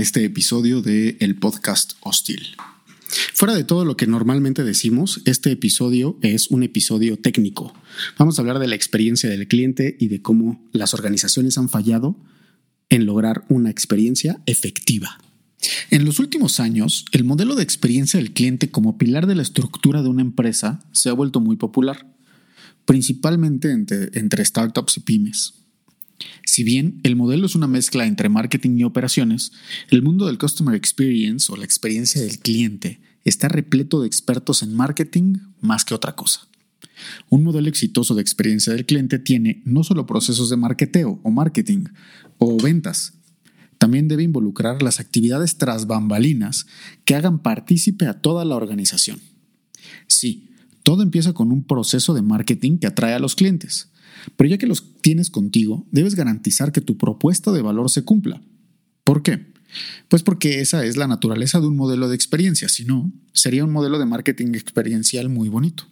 este episodio de el podcast Hostil. Fuera de todo lo que normalmente decimos, este episodio es un episodio técnico. Vamos a hablar de la experiencia del cliente y de cómo las organizaciones han fallado en lograr una experiencia efectiva. En los últimos años, el modelo de experiencia del cliente como pilar de la estructura de una empresa se ha vuelto muy popular, principalmente entre, entre startups y pymes. Si bien el modelo es una mezcla entre marketing y operaciones, el mundo del Customer Experience o la experiencia del cliente está repleto de expertos en marketing más que otra cosa. Un modelo exitoso de experiencia del cliente tiene no solo procesos de marketeo o marketing o ventas, también debe involucrar las actividades tras bambalinas que hagan partícipe a toda la organización. Sí, todo empieza con un proceso de marketing que atrae a los clientes, pero ya que los tienes contigo, debes garantizar que tu propuesta de valor se cumpla. ¿Por qué? Pues porque esa es la naturaleza de un modelo de experiencia, si no, sería un modelo de marketing experiencial muy bonito.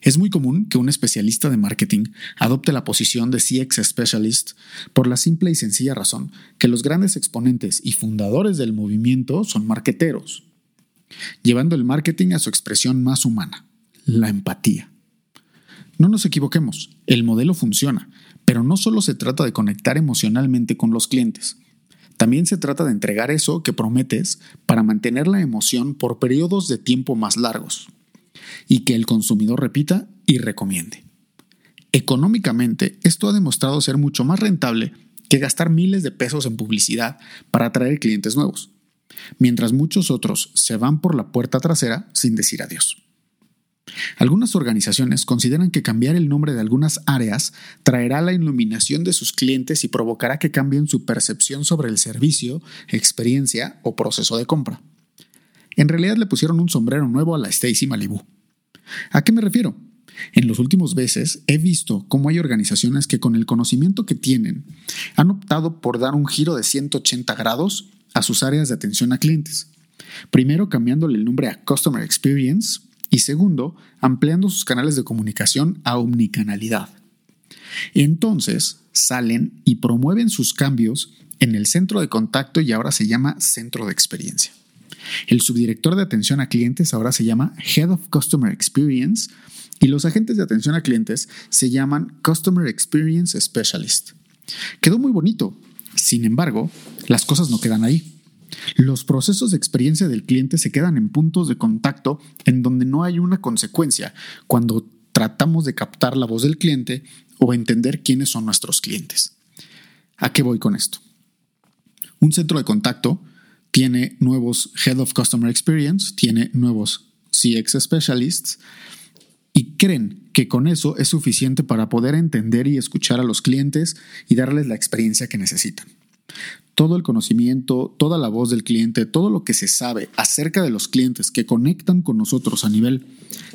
Es muy común que un especialista de marketing adopte la posición de CX Specialist por la simple y sencilla razón que los grandes exponentes y fundadores del movimiento son marqueteros, llevando el marketing a su expresión más humana, la empatía. No nos equivoquemos, el modelo funciona, pero no solo se trata de conectar emocionalmente con los clientes. También se trata de entregar eso que prometes para mantener la emoción por periodos de tiempo más largos y que el consumidor repita y recomiende. Económicamente, esto ha demostrado ser mucho más rentable que gastar miles de pesos en publicidad para atraer clientes nuevos, mientras muchos otros se van por la puerta trasera sin decir adiós. Algunas organizaciones consideran que cambiar el nombre de algunas áreas traerá la iluminación de sus clientes y provocará que cambien su percepción sobre el servicio, experiencia o proceso de compra. En realidad le pusieron un sombrero nuevo a la Stacy Malibu. ¿A qué me refiero? En los últimos meses he visto cómo hay organizaciones que con el conocimiento que tienen han optado por dar un giro de 180 grados a sus áreas de atención a clientes. Primero cambiándole el nombre a Customer Experience y segundo, ampliando sus canales de comunicación a omnicanalidad. Entonces salen y promueven sus cambios en el centro de contacto y ahora se llama centro de experiencia. El subdirector de atención a clientes ahora se llama Head of Customer Experience y los agentes de atención a clientes se llaman Customer Experience Specialist. Quedó muy bonito. Sin embargo, las cosas no quedan ahí. Los procesos de experiencia del cliente se quedan en puntos de contacto en donde no hay una consecuencia cuando tratamos de captar la voz del cliente o entender quiénes son nuestros clientes. ¿A qué voy con esto? Un centro de contacto tiene nuevos Head of Customer Experience, tiene nuevos CX Specialists y creen que con eso es suficiente para poder entender y escuchar a los clientes y darles la experiencia que necesitan todo el conocimiento, toda la voz del cliente, todo lo que se sabe acerca de los clientes que conectan con nosotros a nivel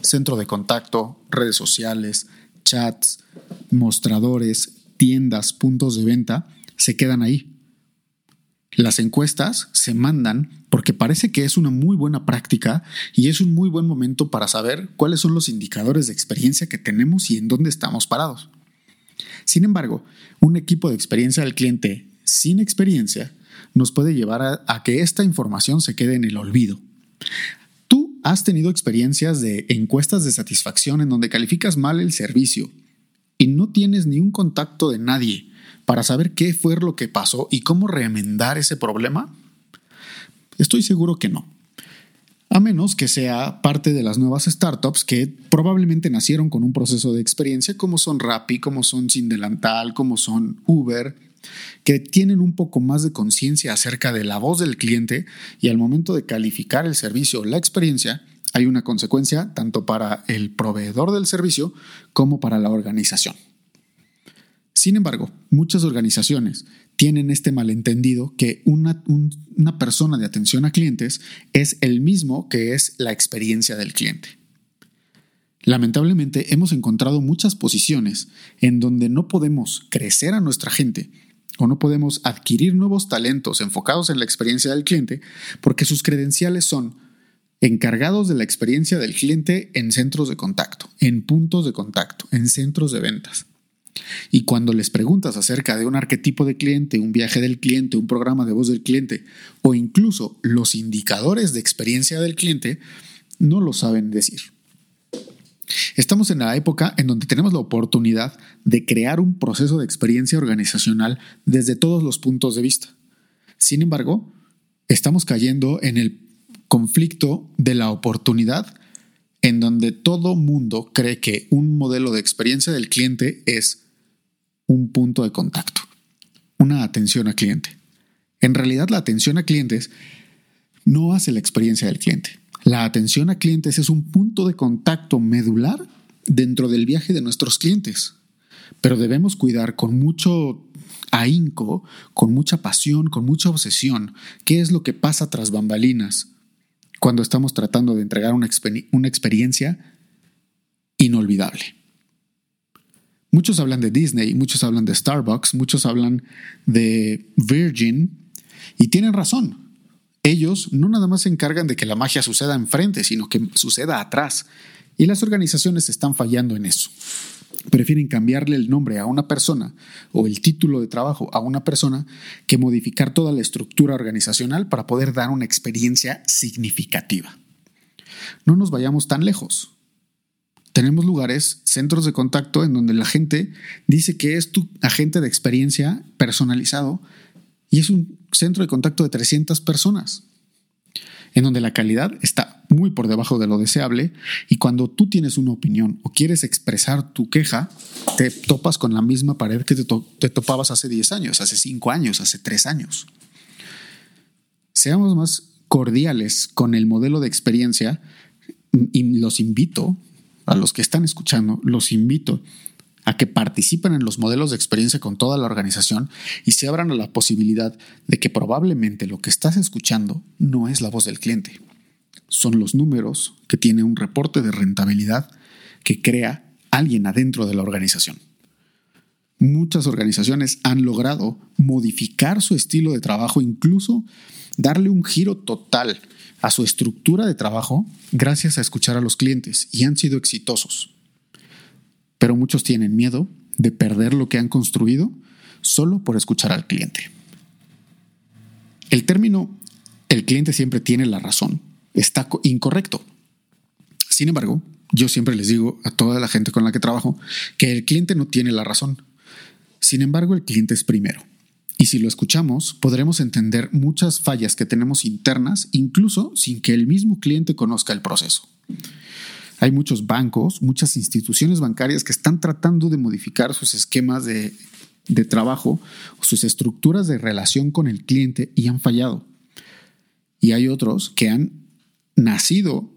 centro de contacto, redes sociales, chats, mostradores, tiendas, puntos de venta, se quedan ahí. Las encuestas se mandan porque parece que es una muy buena práctica y es un muy buen momento para saber cuáles son los indicadores de experiencia que tenemos y en dónde estamos parados. Sin embargo, un equipo de experiencia del cliente sin experiencia nos puede llevar a, que esta información se quede en el olvido. Tú has tenido experiencias de encuestas de satisfacción en donde calificas mal el servicio y no tienes ni un contacto de nadie para saber qué fue lo que pasó y cómo remendar ese problema? Estoy seguro que no. A menos que sea parte de las nuevas startups que probablemente nacieron con un proceso de experiencia como son Rappi, como son Sin Delantal, como son Uber, que tienen un poco más de conciencia acerca de la voz del cliente y al momento de calificar el servicio o la experiencia, hay una consecuencia tanto para el proveedor del servicio como para la organización. Sin embargo, muchas organizaciones tienen este malentendido que una, una, persona de atención a clientes es el mismo que es la experiencia del cliente. Lamentablemente hemos encontrado muchas posiciones en donde no podemos crecer a nuestra gente o no podemos adquirir nuevos talentos enfocados en la experiencia del cliente porque sus credenciales son encargados de la experiencia del cliente en centros de contacto, en puntos de contacto, en centros de ventas. Y cuando les preguntas acerca de un arquetipo de cliente, un viaje del cliente, un programa de voz del cliente o incluso los indicadores de experiencia del cliente, no lo saben decir. Estamos en la época en donde tenemos la oportunidad de crear un proceso de experiencia organizacional desde todos los puntos de vista. Sin embargo, estamos cayendo en el conflicto de la oportunidad en donde todo mundo cree que un modelo de experiencia del cliente es un punto de contacto, una atención a cliente. En realidad la atención a clientes no hace la experiencia del cliente. La atención a clientes es un punto de contacto medular dentro del viaje de nuestros clientes, pero debemos cuidar con mucho ahínco, con mucha pasión, con mucha obsesión, qué es lo que pasa tras bambalinas cuando estamos tratando de entregar una, una experiencia inolvidable. Muchos hablan de Disney, muchos hablan de Starbucks, muchos hablan de Virgin y tienen razón. Ellos no nada más se encargan de que la magia suceda enfrente, sino que suceda atrás. Y las organizaciones están fallando en eso. Prefieren cambiarle el nombre a una persona o el título de trabajo a una persona que modificar toda la estructura organizacional para poder dar una experiencia significativa. No nos vayamos tan lejos. Tenemos lugares, centros de contacto en donde la gente dice que es tu agente de experiencia personalizado y es un centro de contacto de 300 personas, en donde la calidad está muy por debajo de lo deseable y cuando tú tienes una opinión o quieres expresar tu queja, te topas con la misma pared que te, topabas hace 10 años, hace 5 años, hace 3 años. Seamos más cordiales con el modelo de experiencia y los invito, a los que están escuchando, los invito a que participen en los modelos de experiencia con toda la organización y se abran a la posibilidad de que probablemente lo que estás escuchando no es la voz del cliente. Son los números que tiene un reporte de rentabilidad que crea alguien adentro de la organización. Muchas organizaciones han logrado modificar su estilo de trabajo, incluso darle un giro total a su estructura de trabajo gracias a escuchar a los clientes y han sido exitosos pero muchos tienen miedo de perder lo que han construido solo por escuchar al cliente. El término el cliente siempre tiene la razón está incorrecto. Sin embargo, yo siempre les digo a toda la gente con la que trabajo que el cliente no tiene la razón. Sin embargo, el cliente es primero. Y si lo escuchamos, podremos entender muchas fallas que tenemos internas, incluso sin que el mismo cliente conozca el proceso. Hay muchos bancos, muchas instituciones bancarias que están tratando de modificar sus esquemas de, trabajo, sus estructuras de relación con el cliente y han fallado. Y hay otros que han nacido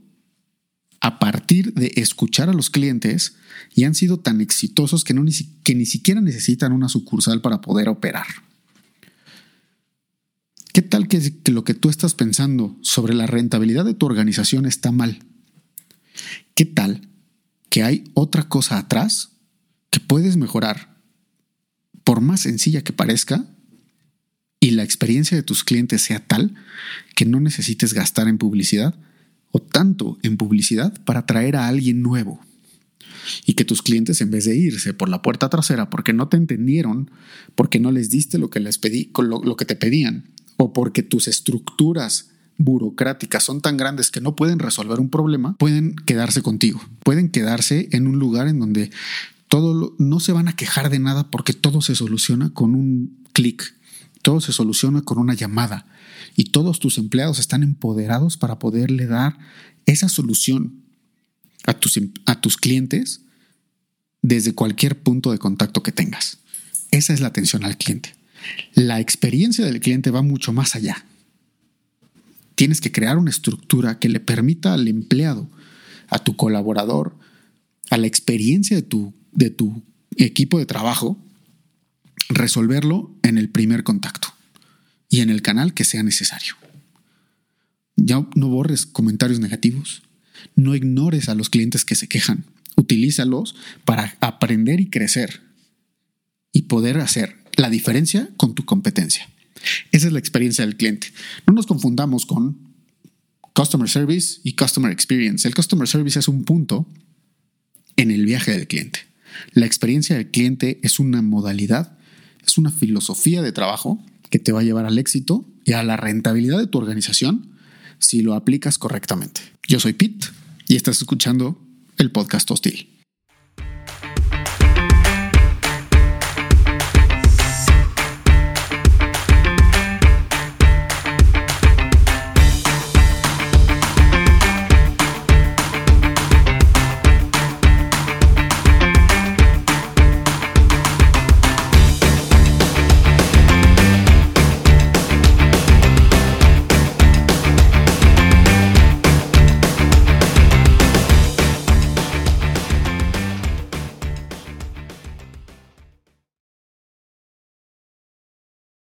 a partir de escuchar a los clientes y han sido tan exitosos que, no, que ni siquiera necesitan una sucursal para poder operar. ¿Qué tal que lo que tú estás pensando sobre la rentabilidad de tu organización está mal? ¿Qué tal que hay otra cosa atrás que puedes mejorar, por más sencilla que parezca, y la experiencia de tus clientes sea tal que no necesites gastar en publicidad o tanto en publicidad para atraer a alguien nuevo? y que tus clientes en vez de irse por la puerta trasera porque no te entendieron, porque no les diste lo que les pedí, lo, lo que te pedían, o porque tus estructuras burocráticas son tan grandes que no pueden resolver un problema, pueden quedarse contigo, pueden quedarse en un lugar en donde todo no se van a quejar de nada porque todo se soluciona con un clic, todo se soluciona con una llamada y todos tus empleados están empoderados para poderle dar esa solución a tus, em, a tus clientes desde cualquier punto de contacto que tengas. Esa es la atención al cliente. La experiencia del cliente va mucho más allá tienes que crear una estructura que le permita al empleado, a tu colaborador, a la experiencia de tu, de tu equipo de trabajo, resolverlo en el primer contacto y en el canal que sea necesario. Ya no borres comentarios negativos, no ignores a los clientes que se quejan, utilízalos para aprender y crecer y poder hacer la diferencia con tu competencia. Esa es la experiencia del cliente. No nos confundamos con Customer Service y Customer Experience. El Customer Service es un punto en el viaje del cliente. La experiencia del cliente es una modalidad, es una filosofía de trabajo que te va a llevar al éxito y a la rentabilidad de tu organización si lo aplicas correctamente. Yo soy Pete y estás escuchando el podcast hostil.